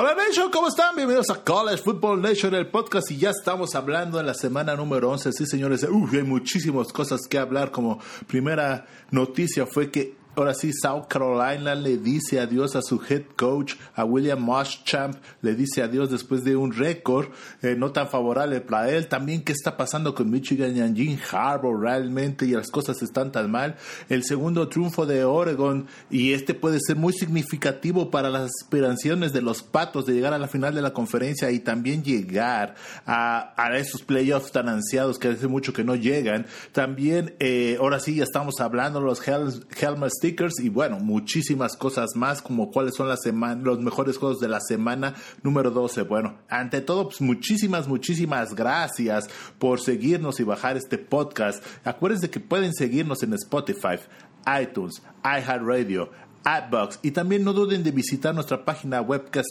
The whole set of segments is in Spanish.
Hola Nation, ¿cómo están? Bienvenidos a College Football Nation, el podcast, y ya estamos hablando en la semana número 11. Sí, señores, Uf, hay muchísimas cosas que hablar. Como primera noticia fue que Ahora sí, South Carolina le dice adiós a su head coach, a William Muschamp, le dice adiós después de un récord eh, no tan favorable para él. También, ¿qué está pasando con Michigan y Jean Harbour realmente? Y las cosas están tan mal. El segundo triunfo de Oregon, y este puede ser muy significativo para las aspiraciones de los patos de llegar a la final de la conferencia y también llegar a, esos playoffs tan ansiados que hace mucho que no llegan. También, eh, ahora sí, ya estamos hablando los Helmets y bueno, muchísimas cosas más como cuáles son las los mejores juegos de la semana número 12. Bueno, ante todo, pues muchísimas, muchísimas gracias por seguirnos y bajar este podcast. Acuérdense que pueden seguirnos en Spotify, iTunes, iHeartRadio, AdBox. Y también no duden de visitar nuestra página web que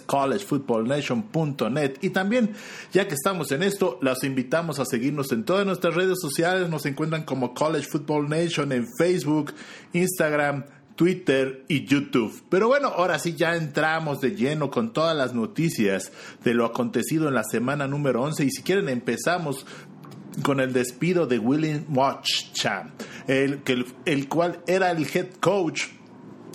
y también ya que estamos en esto los invitamos a seguirnos en todas nuestras redes sociales. Nos encuentran como College Football Nation en Facebook, Instagram, Twitter y YouTube. Pero bueno, ahora sí ya entramos de lleno con todas las noticias de lo acontecido en la semana número 11 y si quieren empezamos con el despido de William Watchchamp, el, el cual era el head coach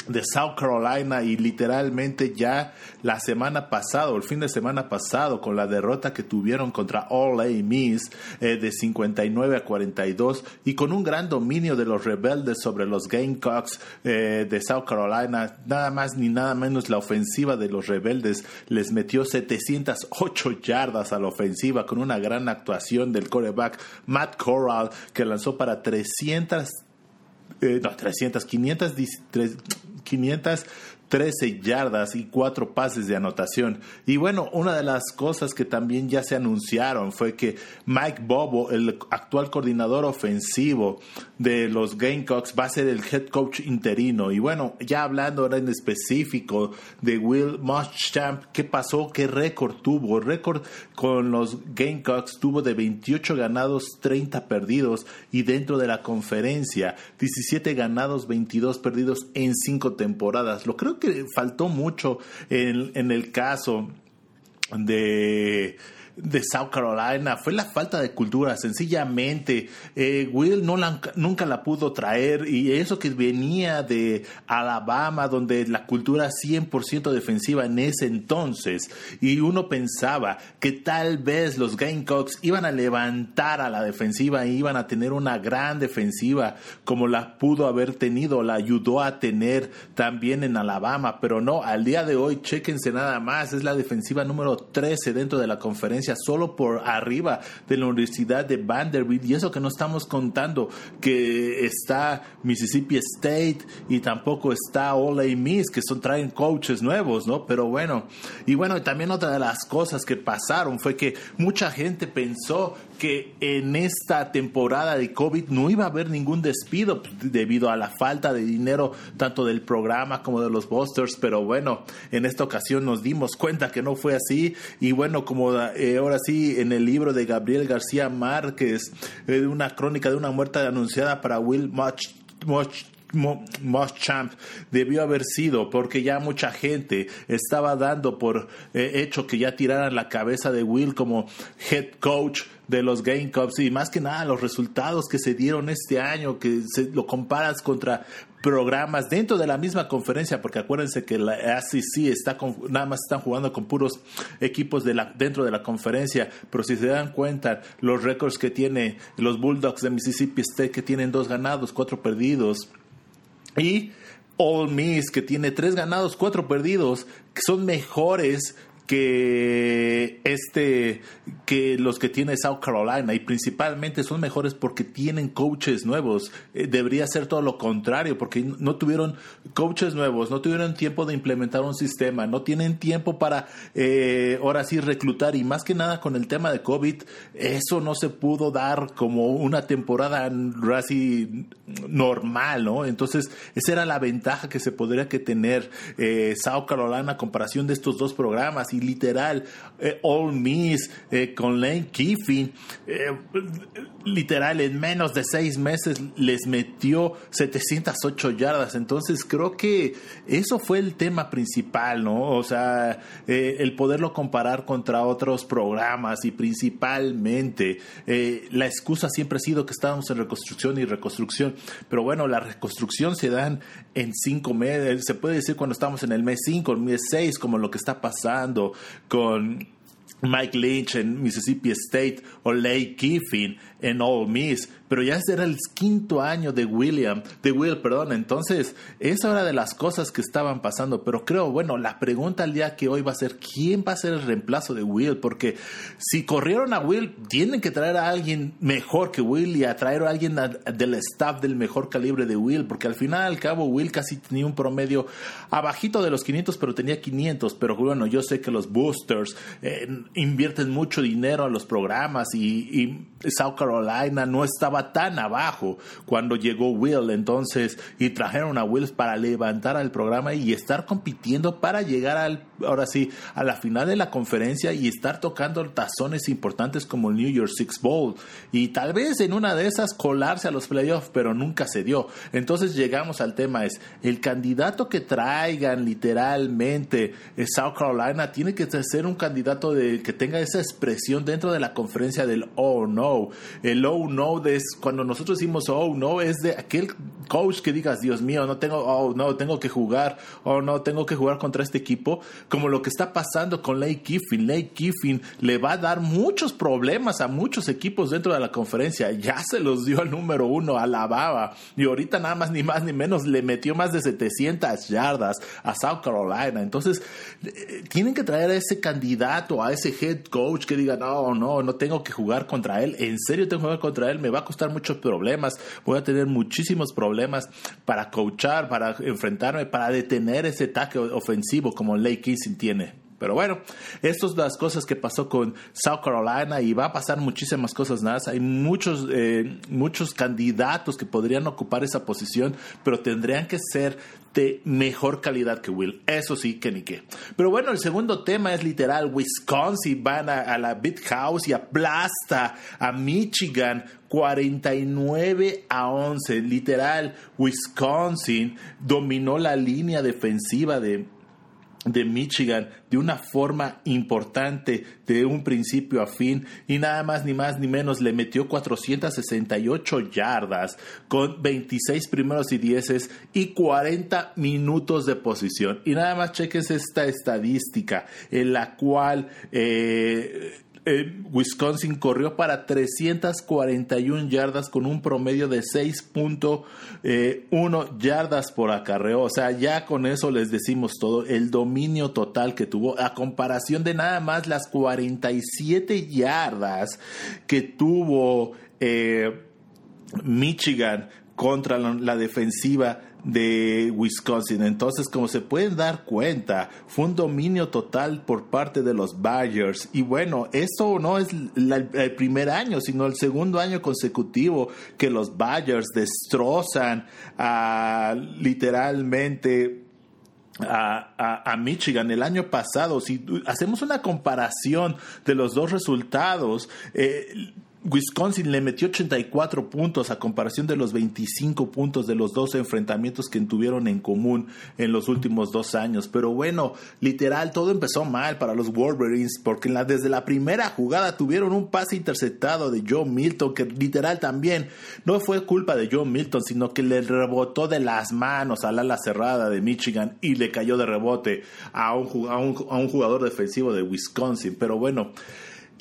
de South Carolina y literalmente ya la semana pasada, el fin de semana pasado, con la derrota que tuvieron contra All A Miss eh, de 59 a 42 y con un gran dominio de los rebeldes sobre los Gamecocks eh, de South Carolina, nada más ni nada menos la ofensiva de los rebeldes les metió 708 yardas a la ofensiva con una gran actuación del coreback Matt Corral que lanzó para 300 eh, no, 300, 500, 500 13 yardas y 4 pases de anotación. Y bueno, una de las cosas que también ya se anunciaron fue que Mike Bobo, el actual coordinador ofensivo de los Gamecocks, va a ser el head coach interino. Y bueno, ya hablando ahora en específico de Will Muschamp, ¿qué pasó? ¿Qué récord tuvo? Récord con los Gamecocks tuvo de 28 ganados, 30 perdidos y dentro de la conferencia 17 ganados, 22 perdidos en 5 temporadas. Lo creo que faltó mucho en, en el caso de de South Carolina fue la falta de cultura, sencillamente. Eh, Will no nunca la pudo traer y eso que venía de Alabama, donde la cultura 100% defensiva en ese entonces, y uno pensaba que tal vez los Gamecocks iban a levantar a la defensiva e iban a tener una gran defensiva como la pudo haber tenido, la ayudó a tener también en Alabama, pero no, al día de hoy, chequense nada más, es la defensiva número 13 dentro de la conferencia solo por arriba de la Universidad de Vanderbilt y eso que no estamos contando que está Mississippi State y tampoco está Ole Miss que son traen coaches nuevos, ¿no? Pero bueno, y bueno, también otra de las cosas que pasaron fue que mucha gente pensó que en esta temporada de COVID no iba a haber ningún despido pues, debido a la falta de dinero tanto del programa como de los Busters, pero bueno, en esta ocasión nos dimos cuenta que no fue así. Y bueno, como eh, ahora sí en el libro de Gabriel García Márquez, eh, una crónica de una muerte anunciada para Will Muschamp debió haber sido porque ya mucha gente estaba dando por eh, hecho que ya tiraran la cabeza de Will como head coach de los Gamecocks y más que nada los resultados que se dieron este año, que se, lo comparas contra programas dentro de la misma conferencia, porque acuérdense que la ACC está nada más están jugando con puros equipos de la, dentro de la conferencia, pero si se dan cuenta los récords que tiene los Bulldogs de Mississippi State, que tienen dos ganados, cuatro perdidos, y All Miss, que tiene tres ganados, cuatro perdidos, que son mejores que este que los que tiene South Carolina y principalmente son mejores porque tienen coaches nuevos. Eh, debería ser todo lo contrario porque no tuvieron coaches nuevos no tuvieron tiempo de implementar un sistema no tienen tiempo para eh, ahora sí reclutar. Y más que nada con el tema de COVID eso no se pudo dar como una temporada así normal no entonces esa era la ventaja que se podría que tener eh, South Carolina a comparación de estos dos programas y literal, eh, All Miss eh, con Lane Kiffin, eh, literal en menos de seis meses les metió 708 yardas. Entonces creo que eso fue el tema principal, ¿no? O sea, el poderlo comparar contra otros programas y principalmente la excusa siempre ha sido que estábamos en reconstrucción y reconstrucción. Pero bueno, la reconstrucción se dan en cinco meses, se puede decir cuando estamos en el mes 5, el mes 6, como lo que está pasando con Mike Lynch en Mississippi State o Lake Kiffin en Ole Miss pero ya era el quinto año de William, de Will, perdón, entonces esa era de las cosas que estaban pasando, pero creo, bueno, la pregunta al día que hoy va a ser, ¿quién va a ser el reemplazo de Will? Porque si corrieron a Will, tienen que traer a alguien mejor que Will y a traer a alguien del staff del mejor calibre de Will, porque al final al cabo Will casi tenía un promedio abajito de los 500, pero tenía 500, pero bueno, yo sé que los boosters eh, invierten mucho dinero en los programas y South Carolina no estaba tan abajo cuando llegó Will, entonces, y trajeron a Will para levantar al programa y estar compitiendo para llegar al, ahora sí, a la final de la conferencia y estar tocando tazones importantes como el New York Six Bowl y tal vez en una de esas colarse a los playoffs, pero nunca se dio. Entonces llegamos al tema es el candidato que traigan literalmente South Carolina tiene que ser un candidato de que tenga esa expresión dentro de la conferencia del oh no. El oh no de cuando nosotros decimos, oh, no, es de aquel coach que digas, Dios mío, no tengo, oh, no, tengo que jugar, oh, no, tengo que jugar contra este equipo, como lo que está pasando con Lake Kiffin. Lake Kiffin le va a dar muchos problemas a muchos equipos dentro de la conferencia. Ya se los dio al número uno, a la baba, y ahorita nada más ni más ni menos le metió más de 700 yardas a South Carolina. Entonces, eh, tienen que traer a ese candidato, a ese head coach que diga, no, no, no tengo que jugar contra él, en serio tengo que jugar contra él, me va a costar muchos problemas, voy a tener muchísimos problemas para coachar, para enfrentarme, para detener ese ataque ofensivo como Lake Kissing tiene. Pero bueno, estas son las cosas que pasó con South Carolina y va a pasar muchísimas cosas más. Hay muchos, eh, muchos candidatos que podrían ocupar esa posición, pero tendrían que ser de mejor calidad que Will. Eso sí, que ni qué. Pero bueno, el segundo tema es literal. Wisconsin van a, a la Big House y aplasta a Michigan 49 a 11. Literal, Wisconsin dominó la línea defensiva de de Michigan de una forma importante de un principio a fin y nada más ni más ni menos le metió 468 yardas con 26 primeros y dieces y 40 minutos de posición. Y nada más cheques esta estadística en la cual eh, Wisconsin corrió para 341 yardas con un promedio de 6.1 eh, yardas por acarreo. O sea, ya con eso les decimos todo, el dominio total que tuvo, a comparación de nada más las 47 yardas que tuvo eh, Michigan contra la defensiva de Wisconsin. Entonces, como se pueden dar cuenta, fue un dominio total por parte de los Badgers. Y bueno, esto no es el primer año, sino el segundo año consecutivo que los Badgers destrozan literalmente a, Michigan el año pasado, si hacemos una comparación de los dos resultados, eh, Wisconsin le metió 84 puntos a comparación de los 25 puntos de los dos enfrentamientos que tuvieron en común en los últimos dos años. Pero bueno, literal, todo empezó mal para los Wolverines porque desde la primera jugada tuvieron un pase interceptado de Joe Milton que literal también no fue culpa de Joe Milton, sino que le rebotó de las manos al ala cerrada de Michigan y le cayó de rebote a un, a un jugador defensivo de Wisconsin. Pero bueno,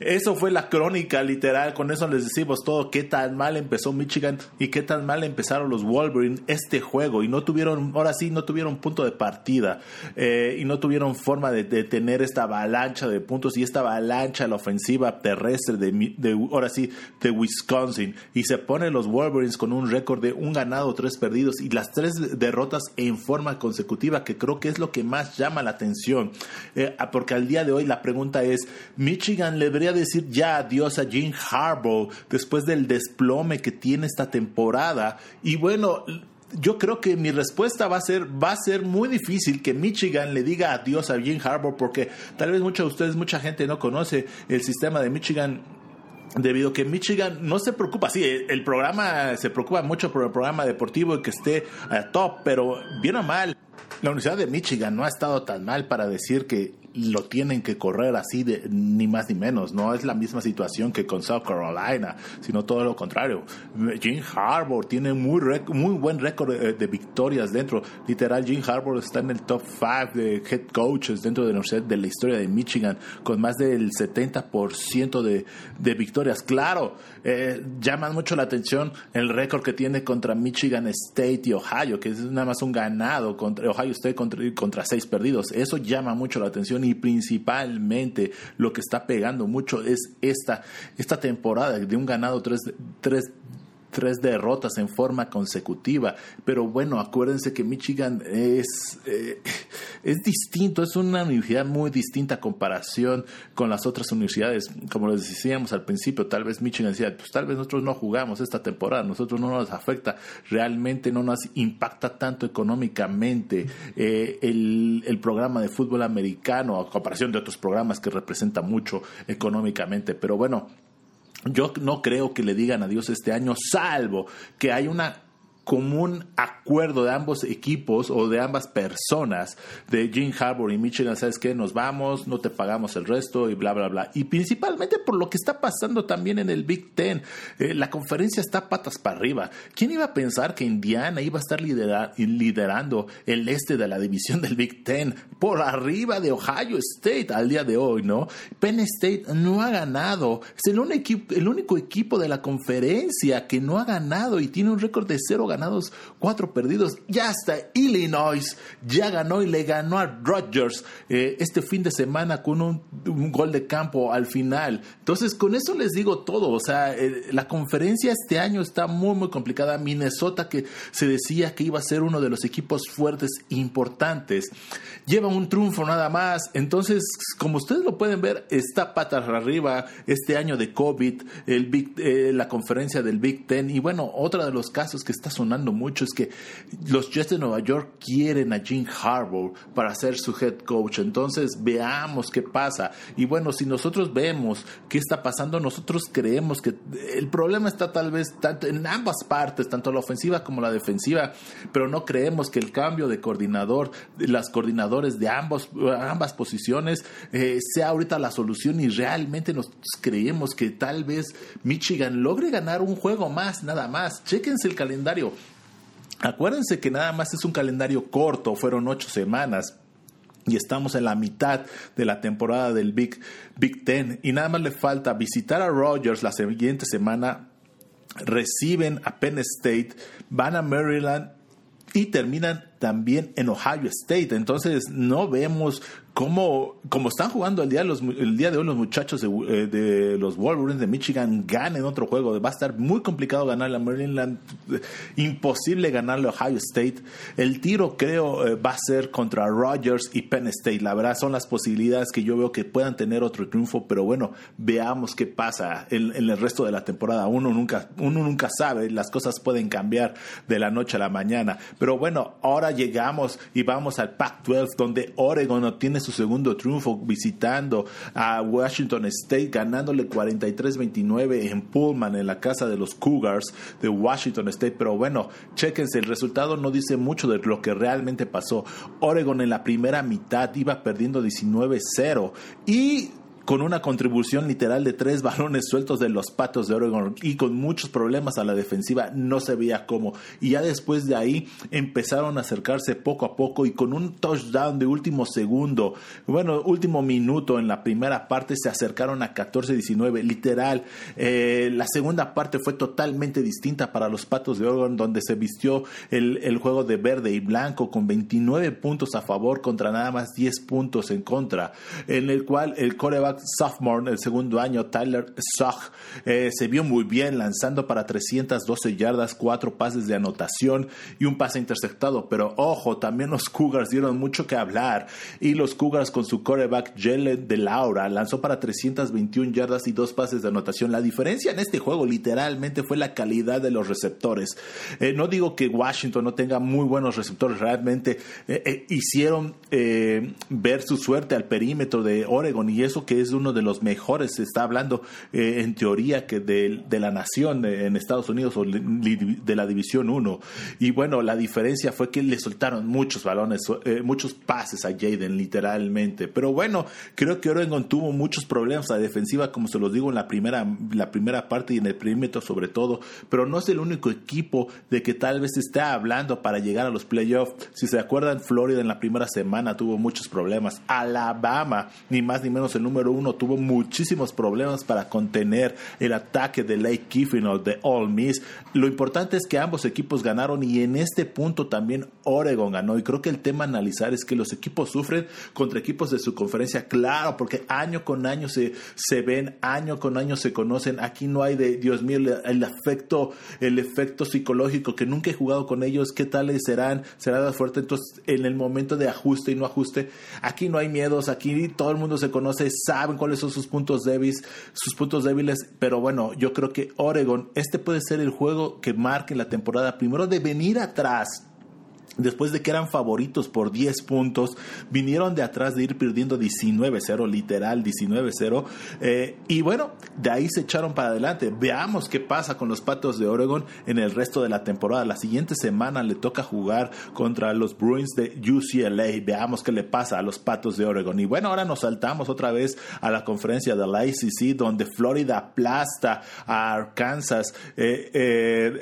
eso fue la crónica literal, con eso les decimos todo, qué tan mal empezó Michigan y qué tan mal empezaron los Wolverines este juego. Y no tuvieron, ahora sí, no tuvieron punto de partida eh, y no tuvieron forma de, tener esta avalancha de puntos y esta avalancha la ofensiva terrestre de, de, ahora sí, de Wisconsin. Y se ponen los Wolverines con un récord de un ganado, tres perdidos y las tres derrotas en forma consecutiva que creo que es lo que más llama la atención. Eh, porque al día de hoy la pregunta es, Michigan le debería decir ya adiós a Jim Harbaugh después del desplome que tiene esta temporada. Y bueno, yo creo que mi respuesta va a ser va a ser muy difícil que Michigan le diga adiós a Jim Harbour porque tal vez muchos de ustedes mucha gente no conoce el sistema de Michigan debido a que Michigan no se preocupa, sí, el programa se preocupa mucho por el programa deportivo y que esté a top, pero bien o mal, la Universidad de Michigan no ha estado tan mal para decir que lo tienen que correr así de ni más ni menos. No es la misma situación que con South Carolina, sino todo lo contrario. Jim Harbour tiene muy, muy buen récord de, victorias dentro. Literal, Jim Harbour está en el top 5 de head coaches dentro de la universidad de la historia de Michigan, con más del 70% de, de victorias. Claro, eh, llama mucho la atención el récord que tiene contra Michigan State y Ohio, que es nada más un ganado contra Ohio State contra, contra seis perdidos. Eso llama mucho la atención y principalmente lo que está pegando mucho es esta, esta temporada de un ganado tres, tres tres derrotas en forma consecutiva. Pero bueno, acuérdense que Michigan es, eh, es distinto, es una universidad muy distinta a comparación con las otras universidades. Como les decíamos al principio, tal vez Michigan decía, pues tal vez nosotros no jugamos esta temporada, nosotros no nos afecta, realmente no nos impacta tanto económicamente eh, el, el programa de fútbol americano a comparación de otros programas que representa mucho económicamente. Pero bueno, yo no creo que le digan adiós este año, salvo que hay una común acuerdo de ambos equipos o de ambas personas, de Jim Harbour y Michigan, ¿sabes qué? Nos vamos, no te pagamos el resto y bla, bla, bla. Y principalmente por lo que está pasando también en el Big Ten. Eh, la conferencia está patas para arriba. ¿Quién iba a pensar que Indiana iba a estar liderando el este de la división del Big Ten por arriba de Ohio State al día de hoy, ¿no? Penn State no ha ganado. Es el único, el único equipo de la conferencia que no ha ganado y tiene un récord de cero ganados, cuatro perdidos. Ya hasta Illinois ya ganó y le ganó a Rodgers eh, este fin de semana con un, gol de campo al final. Entonces, con eso les digo todo. O sea, eh, la conferencia este año está muy, muy complicada. Minnesota, que se decía que iba a ser uno de los equipos fuertes importantes, lleva un triunfo nada más. Entonces, como ustedes lo pueden ver, está patas arriba este año de COVID, el eh, la conferencia del Big Ten. Y bueno, otro de los casos que está mucho es que los Jets de Nueva York quieren a Jim Harbaugh para ser su head coach. Entonces veamos qué pasa. Y bueno, si nosotros vemos qué está pasando, nosotros creemos que el problema está tal vez tanto en ambas partes, tanto la ofensiva como la defensiva, pero no creemos que el cambio de coordinador, las coordinadores de ambos, ambas posiciones, eh, sea ahorita la solución y realmente nos creemos que tal vez Michigan logre ganar un juego más, nada más. Chequense el calendario Acuérdense que nada más es un calendario corto, fueron ocho semanas. Y estamos en la mitad de la temporada del Big, Ten. Y nada más le falta visitar a Rogers la siguiente semana. Reciben a Penn State, van a Maryland y terminan también en Ohio State. Entonces no vemos cómo, como están jugando el día, el día de hoy los muchachos de, eh, de, los Wolverines de Michigan ganen otro juego. Va a estar muy complicado ganar a Maryland, imposible ganarle a Ohio State. El tiro creo eh, va a ser contra Rogers y Penn State. La verdad son las posibilidades que yo veo que puedan tener otro triunfo, pero bueno, veamos qué pasa en, en el resto de la temporada. Uno nunca, uno nunca sabe, las cosas pueden cambiar de la noche a la mañana. Pero bueno, ahora llegamos y vamos al Pac-12 donde Oregon no tiene su segundo triunfo visitando a Washington State, ganándole 43-29 en Pullman, en la casa de los Cougars de Washington State. Pero bueno, chéquense, el resultado no dice mucho de lo que realmente pasó. Oregon en la primera mitad iba perdiendo 19-0 y con una contribución literal de tres balones sueltos de los patos de Oregon y con muchos problemas a la defensiva, no se veía cómo. Y ya después de ahí empezaron a acercarse poco a poco y con un touchdown de último segundo, bueno, último minuto en la primera parte se acercaron a 14-19, literal. Eh, la segunda parte fue totalmente distinta para los patos de Oregon, donde se vistió el, el juego de verde y blanco con 29 puntos a favor contra nada más 10 puntos en contra, en el cual el coreback sophomore, el segundo año, Tyler Soch, eh, se vio muy bien lanzando para 312 yardas, cuatro pases de anotación y un pase interceptado. Pero ojo, también los Cougars dieron mucho que hablar y los Cougars con su quarterback Jalen de Laura lanzó para 321 yardas y dos pases de anotación. La diferencia en este juego literalmente fue la calidad de los receptores. Eh, no digo que Washington no tenga muy buenos receptores, realmente eh, hicieron ver su suerte al perímetro de Oregon y eso que es uno de los mejores, se está hablando en teoría que de, de la nación en Estados Unidos o de la División 1. Y bueno, la diferencia fue que le soltaron muchos balones, eh, muchos pases a Jaden, literalmente. Pero bueno, creo que Oregon tuvo muchos problemas a defensiva, como se los digo en la primera, la primera parte y en el perímetro sobre todo. Pero no es el único equipo de que tal vez está hablando para llegar a los playoffs. Si se acuerdan, Florida en la primera semana tuvo muchos problemas. Alabama, ni más ni menos el número uno, tuvo muchísimos problemas para contener el ataque de Lake Kiffin o de All Miss. Lo importante es que ambos equipos ganaron y en este punto también Oregon ganó. Y creo que el tema a analizar es que los equipos sufren contra equipos de su conferencia, claro, porque año con año se, se ven, año con año se conocen. Aquí no hay de, Dios mío, el, efecto, el efecto psicológico que nunca he jugado con ellos, qué tales serán, será fuerte. Entonces, en el momento de ajuste y no ajuste, aquí no hay miedos, aquí todo el mundo se conoce, saben cuáles son sus puntos débiles, sus puntos débiles, pero bueno, yo creo que Oregon, este puede ser el juego que marque la temporada primero de venir atrás Después de que eran favoritos por 10 puntos, vinieron de atrás de ir perdiendo 19-0, literal 19-0. Eh, y bueno, de ahí se echaron para adelante. Veamos qué pasa con los Patos de Oregon en el resto de la temporada. La siguiente semana le toca jugar contra los Bruins de UCLA. Veamos qué le pasa a los Patos de Oregon. Y bueno, ahora nos saltamos otra vez a la conferencia de la ICC, donde Florida aplasta a Arkansas. Eh, eh,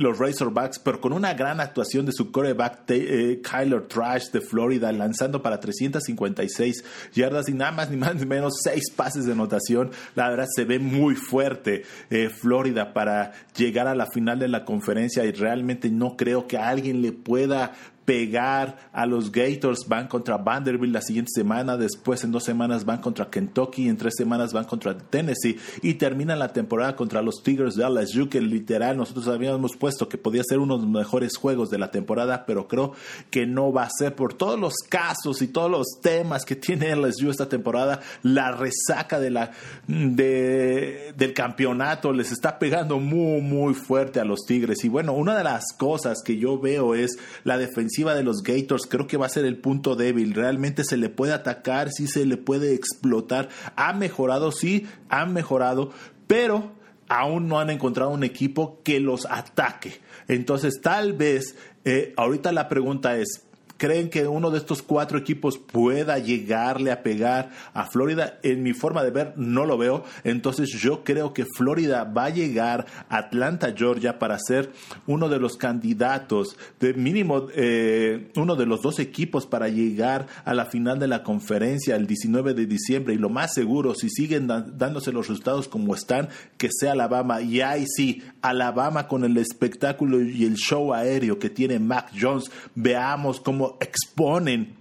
los Razorbacks, pero con una gran actuación de su coreback eh, Kyler Trash de Florida, lanzando para 356 yardas y nada más ni más ni menos seis pases de anotación. La verdad se ve muy fuerte eh, Florida para llegar a la final de la conferencia y realmente no creo que alguien le pueda pegar a los Gators. Van contra Vanderbilt la siguiente semana, después en dos semanas van contra Kentucky, en tres semanas van contra Tennessee y terminan la temporada contra los Tigers de LSU, que literal nosotros habíamos puesto que podía ser uno de los mejores juegos de la temporada, pero creo que no va a ser por todos los casos y todos los temas que tiene LSU esta temporada. La resaca de la, de, del campeonato les está pegando muy, muy fuerte a los Tigres. Y bueno, una de las cosas que yo veo es la defensiva de los Gators creo que va a ser el punto débil. Realmente se le puede atacar, sí se le puede explotar. Ha mejorado, sí, han mejorado, pero aún no han encontrado un equipo que los ataque. Entonces, tal vez, eh, ahorita la pregunta es, ¿Creen que uno de estos cuatro equipos pueda llegarle a pegar a Florida? En mi forma de ver, no lo veo. Entonces yo creo que Florida va a llegar a Atlanta, Georgia, para ser uno de los candidatos, de mínimo eh, uno de los dos equipos para llegar a la final de la conferencia el 19 de diciembre. Y lo más seguro, si siguen dándose los resultados como están, que sea Alabama. Y ahí sí, Alabama con el espectáculo y el show aéreo que tiene Mac Jones, veamos cómo exponen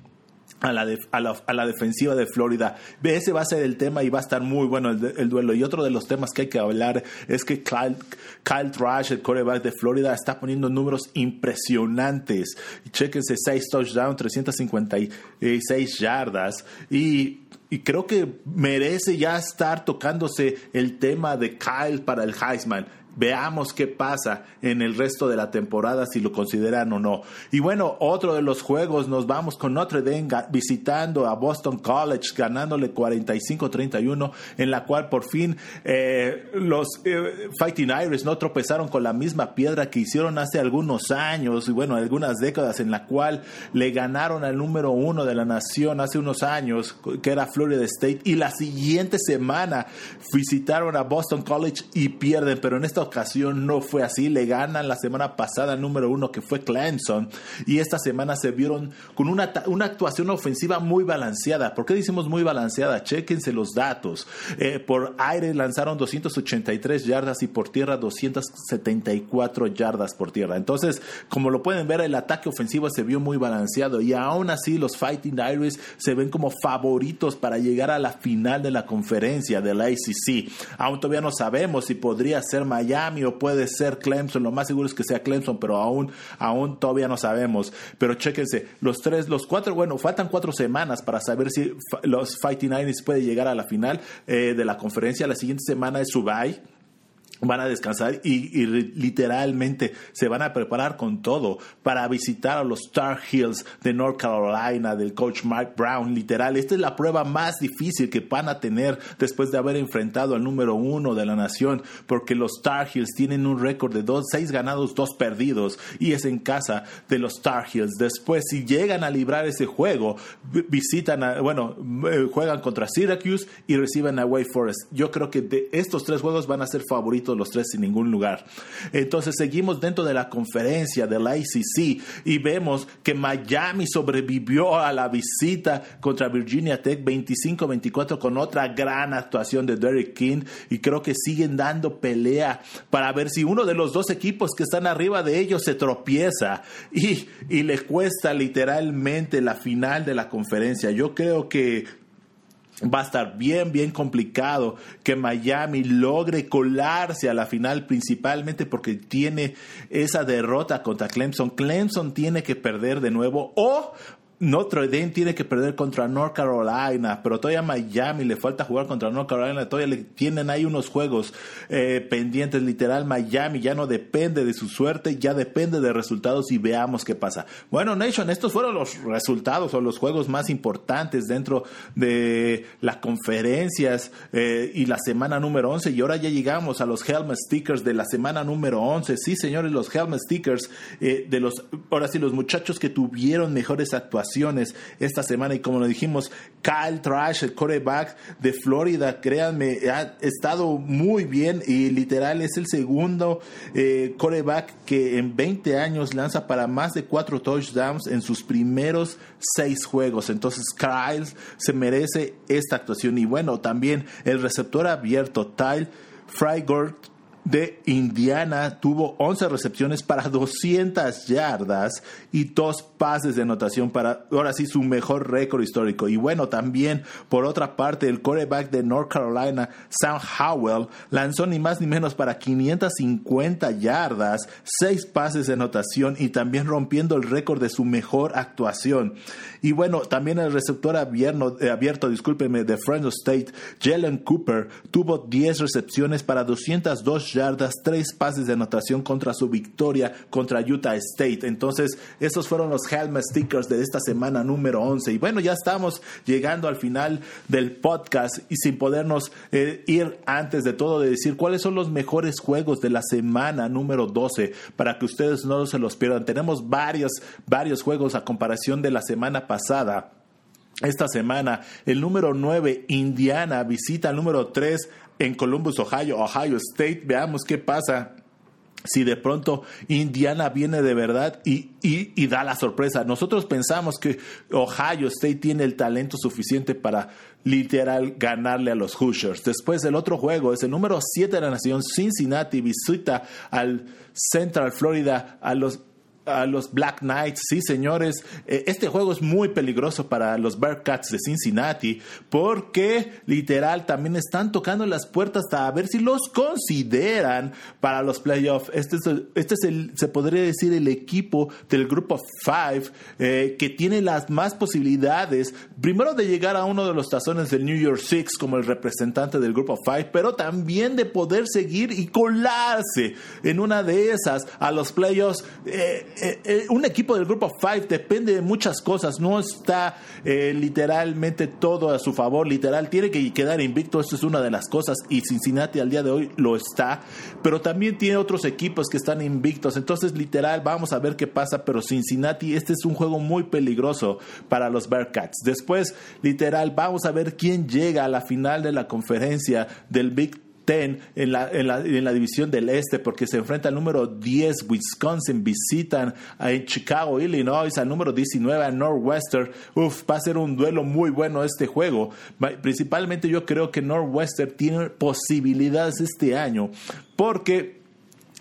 a la, a, la, defensiva de Florida. Ese va a ser el tema y va a estar muy bueno el, duelo. Y otro de los temas que hay que hablar es que Kyle, Kyle Trash, el quarterback de Florida, está poniendo números impresionantes. Chequense, 6 touchdowns, 356 yardas. Y, y creo que merece ya estar tocándose el tema de Kyle para el Heisman. Veamos qué pasa en el resto de la temporada, si lo consideran o no. Y bueno, otro de los juegos, nos vamos con Notre Dame visitando a Boston College, ganándole 45-31, en la cual por fin eh, los eh, Fighting Irish no tropezaron con la misma piedra que hicieron hace algunos años, y bueno, algunas décadas, en la cual le ganaron al número uno de la nación hace unos años, que era Florida State, y la siguiente semana visitaron a Boston College y pierden, pero en esta ocasión no fue así. Le ganan la semana pasada el número uno que fue Clemson y esta semana se vieron con una, una actuación ofensiva muy balanceada. ¿Por qué decimos muy balanceada? Chequense los datos. Eh, por aire lanzaron 283 yardas y por tierra 274 yardas por tierra. Entonces, como lo pueden ver, el ataque ofensivo se vio muy balanceado y aún así los Fighting Irish se ven como favoritos para llegar a la final de la conferencia de la ACC. Aún todavía no sabemos si podría ser Miami o puede ser Clemson. Lo más seguro es que sea Clemson, pero aún, aún todavía no sabemos. Pero chéquense, los tres, los cuatro, bueno, faltan cuatro semanas para saber si los Fighting Irish puede llegar a la final eh, de la conferencia. La siguiente semana es su bye van a descansar y, literalmente se van a preparar con todo para visitar a los Star Hills de North Carolina del coach Mike Brown. Literal, esta es la prueba más difícil que van a tener después de haber enfrentado al número uno de la nación, porque los Star Hills tienen un récord de dos, seis ganados, dos perdidos y es en casa de los Star Hills. Después, si llegan a librar ese juego, visitan, a, bueno, eh, juegan contra Syracuse y reciben a Wake Forest. Yo creo que de estos tres juegos van a ser favoritos los tres sin ningún lugar. Entonces seguimos dentro de la conferencia de la ICC y vemos que Miami sobrevivió a la visita contra Virginia Tech 25-24 con otra gran actuación de Derek King y creo que siguen dando pelea para ver si uno de los dos equipos que están arriba de ellos se tropieza y, y le cuesta literalmente la final de la conferencia. Yo creo que va a estar bien, bien complicado que Miami logre colarse a la final, principalmente porque tiene esa derrota contra Clemson. Clemson tiene que perder de nuevo o Notre Dame tiene que perder contra North Carolina, pero todavía Miami le falta jugar contra North Carolina, todavía le tienen ahí unos juegos eh, pendientes, literal Miami ya no depende de su suerte, ya depende de resultados y veamos qué pasa. Bueno, Nation, estos fueron los resultados o los juegos más importantes dentro de las conferencias eh, y la semana número 11 y ahora ya llegamos a los Helmet Stickers de la semana número 11. Sí, señores, los Helmet Stickers eh, de los, ahora sí, los muchachos que tuvieron mejores actuaciones esta semana. Y como lo dijimos, Kyle Trash, el quarterback de Florida, créanme, ha estado muy bien y literal es el segundo eh, quarterback que en 20 años lanza para más de cuatro touchdowns en sus primeros seis juegos. Entonces, Kyle se merece esta actuación. Y bueno, también el receptor abierto, Tyle Frygord de Indiana tuvo 11 recepciones para 200 yardas y dos pases de anotación para ahora sí su mejor récord histórico. Y bueno, también por otra parte el quarterback de North Carolina, Sam Howell, lanzó ni más ni menos para 550 yardas, seis pases de anotación y también rompiendo el récord de su mejor actuación. Y bueno, también el receptor abierto, eh, abierto discúlpeme, de Fresno State, Jalen Cooper, tuvo 10 recepciones para 202 yardas, 3 pases de anotación contra su victoria contra Utah State. Entonces, esos fueron los Helmet Stickers de esta semana número 11. Y bueno, ya estamos llegando al final del podcast y sin podernos eh, ir antes de todo de decir cuáles son los mejores juegos de la semana número 12 para que ustedes no se los pierdan. Tenemos varios, varios juegos a comparación de la semana pasada. Esta semana, el número 9, Indiana, visita al número 3 en Columbus, Ohio, Ohio State. Veamos qué pasa si de pronto Indiana viene de verdad y, y, da la sorpresa. Nosotros pensamos que Ohio State tiene el talento suficiente para literal ganarle a los Hoosiers. Después del otro juego es el número 7 de la nación, Cincinnati visita al Central Florida, a los a los Black Knights. Sí, señores, eh, este juego es muy peligroso para los Bearcats de Cincinnati porque literal también están tocando las puertas a ver si los consideran para los playoffs. Este es, el, este es el, se podría decir, el equipo del grupo 5 eh, que tiene las más posibilidades, primero de llegar a uno de los tazones del New York Six como el representante del grupo 5, pero también de poder seguir y colarse en una de esas a los playoffs. Eh, eh, eh, un equipo del grupo 5 depende de muchas cosas, no está eh, literalmente todo a su favor, literal, tiene que quedar invicto, esto es una de las cosas, y Cincinnati al día de hoy lo está, pero también tiene otros equipos que están invictos, entonces literal, vamos a ver qué pasa, pero Cincinnati, este es un juego muy peligroso para los Bearcats. Después, literal, vamos a ver quién llega a la final de la conferencia del Big 10 en la, en, la, en la división del este porque se enfrenta al número 10 Wisconsin, visitan a Chicago, Illinois, al número 19 a Northwestern. Uf, va a ser un duelo muy bueno este juego. Principalmente yo creo que Northwestern tiene posibilidades este año porque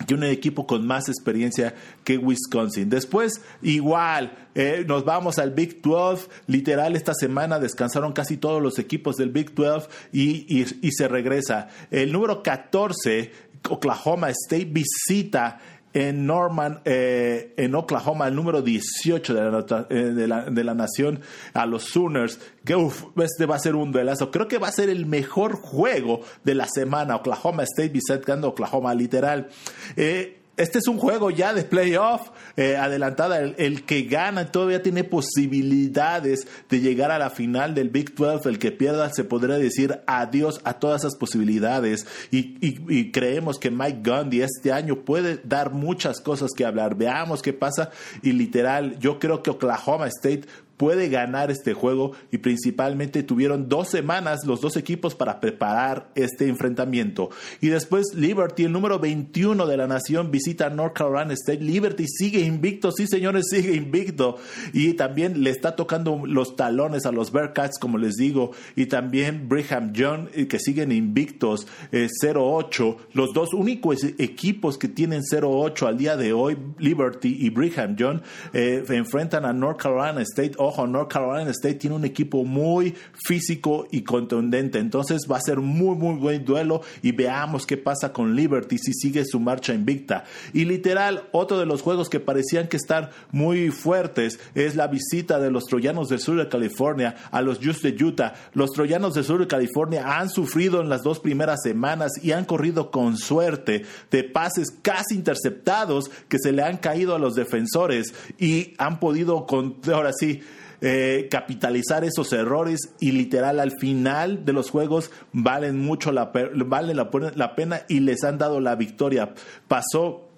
que un equipo con más experiencia que Wisconsin. Después, igual, eh, nos vamos al Big 12. Literal, esta semana descansaron casi todos los equipos del Big 12 y, y se regresa. El número 14, Oklahoma State, visita en Norman, eh, en Oklahoma, el número 18 de la, eh, de la, de la nación, a los Sooners, que uf, este va a ser un duelazo. Creo que va a ser el mejor juego de la semana. Oklahoma State visitando Oklahoma, literal. Eh, este es un juego ya de playoff eh, adelantada. El, que gana todavía tiene posibilidades de llegar a la final del Big 12. El que pierda se podría decir adiós a todas esas posibilidades. Y, y creemos que Mike Gundy este año puede dar muchas cosas que hablar. Veamos qué pasa. Y literal, yo creo que Oklahoma State puede ganar este juego y principalmente tuvieron dos semanas los dos equipos para preparar este enfrentamiento. Y después Liberty, el número 21 de la nación, visita North Carolina State. Liberty sigue invicto, sí señores, sigue invicto. Y también le está tocando los talones a los Bearcats, como les digo. Y también Brigham Young, eh, que siguen invictos, 0-8. Eh, los dos únicos equipos que tienen 0-8 al día de hoy, Liberty y Brigham Young, eh, enfrentan a North Carolina State ojo, North Carolina State tiene un equipo muy físico y contundente, entonces va a ser muy, muy buen duelo y veamos qué pasa con Liberty si sigue su marcha invicta. Y literal, otro de los juegos que parecían que estar muy fuertes es la visita de los Troyanos del sur de California a los Just de Utah. Los Troyanos del sur de California han sufrido en las dos primeras semanas y han corrido con suerte de pases casi interceptados que se le han caído a los defensores y han podido, con, ahora sí, eh, capitalizar esos errores y literal al final de los juegos valen mucho la, valen la, la pena y les han dado la victoria. Pasó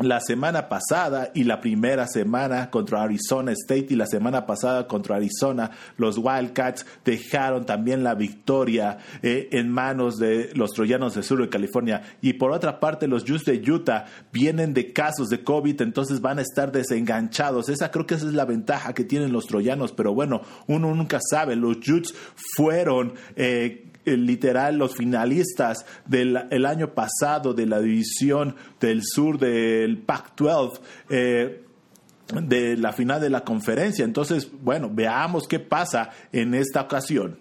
la semana pasada y la primera semana contra Arizona State y la semana pasada contra Arizona, los Wildcats dejaron también la victoria eh, en manos de los troyanos del sur de California. Y por otra parte, los Jutes de Utah vienen de casos de COVID, entonces van a estar desenganchados. Esa creo que esa es la ventaja que tienen los troyanos, pero bueno, uno nunca sabe. Los Jutes fueron... Eh, literal los finalistas del el año pasado de la división del sur del Pac-12. Eh, de la final de la conferencia. Entonces, bueno, veamos qué pasa en esta ocasión.